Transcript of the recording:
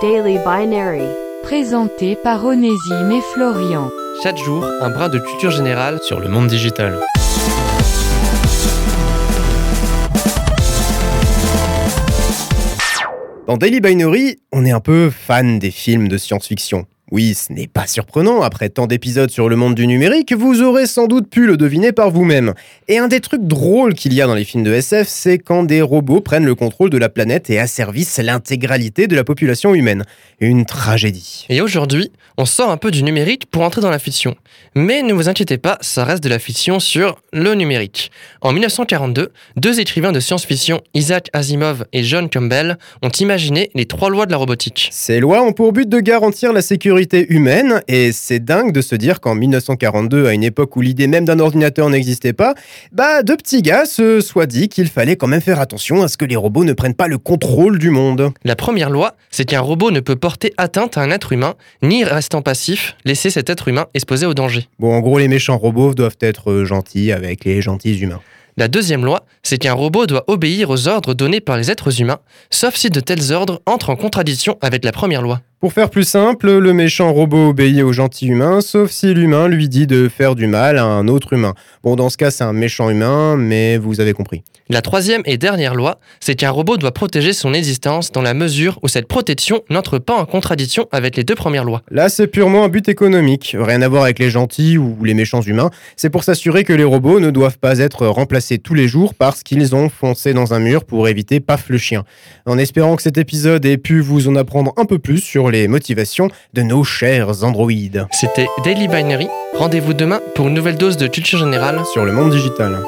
Daily Binary. Présenté par Onésime et Florian. Chaque jour, un brin de culture générale sur le monde digital. Dans Daily Binary, on est un peu fan des films de science-fiction. Oui, ce n'est pas surprenant, après tant d'épisodes sur le monde du numérique, vous aurez sans doute pu le deviner par vous-même. Et un des trucs drôles qu'il y a dans les films de SF, c'est quand des robots prennent le contrôle de la planète et asservissent l'intégralité de la population humaine. Une tragédie. Et aujourd'hui, on sort un peu du numérique pour entrer dans la fiction. Mais ne vous inquiétez pas, ça reste de la fiction sur le numérique. En 1942, deux écrivains de science-fiction, Isaac Asimov et John Campbell, ont imaginé les trois lois de la robotique. Ces lois ont pour but de garantir la sécurité humaine, et c'est dingue de se dire qu'en 1942, à une époque où l'idée même d'un ordinateur n'existait pas, bah deux petits gars se soient dit qu'il fallait quand même faire attention à ce que les robots ne prennent pas le contrôle du monde. La première loi, c'est qu'un robot ne peut porter atteinte à un être humain, ni restant passif, laisser cet être humain exposé au danger. Bon, en gros, les méchants robots doivent être euh, gentils avec les gentils humains. La deuxième loi, c'est qu'un robot doit obéir aux ordres donnés par les êtres humains, sauf si de tels ordres entrent en contradiction avec la première loi. Pour faire plus simple, le méchant robot obéit au gentil humain, sauf si l'humain lui dit de faire du mal à un autre humain. Bon, dans ce cas, c'est un méchant humain, mais vous avez compris. La troisième et dernière loi, c'est qu'un robot doit protéger son existence dans la mesure où cette protection n'entre pas en contradiction avec les deux premières lois. Là, c'est purement un but économique, rien à voir avec les gentils ou les méchants humains. C'est pour s'assurer que les robots ne doivent pas être remplacés tous les jours parce qu'ils ont foncé dans un mur pour éviter paf le chien. En espérant que cet épisode ait pu vous en apprendre un peu plus sur les motivations de nos chers androïdes. C'était Daily Binary. Rendez-vous demain pour une nouvelle dose de culture générale sur le monde digital.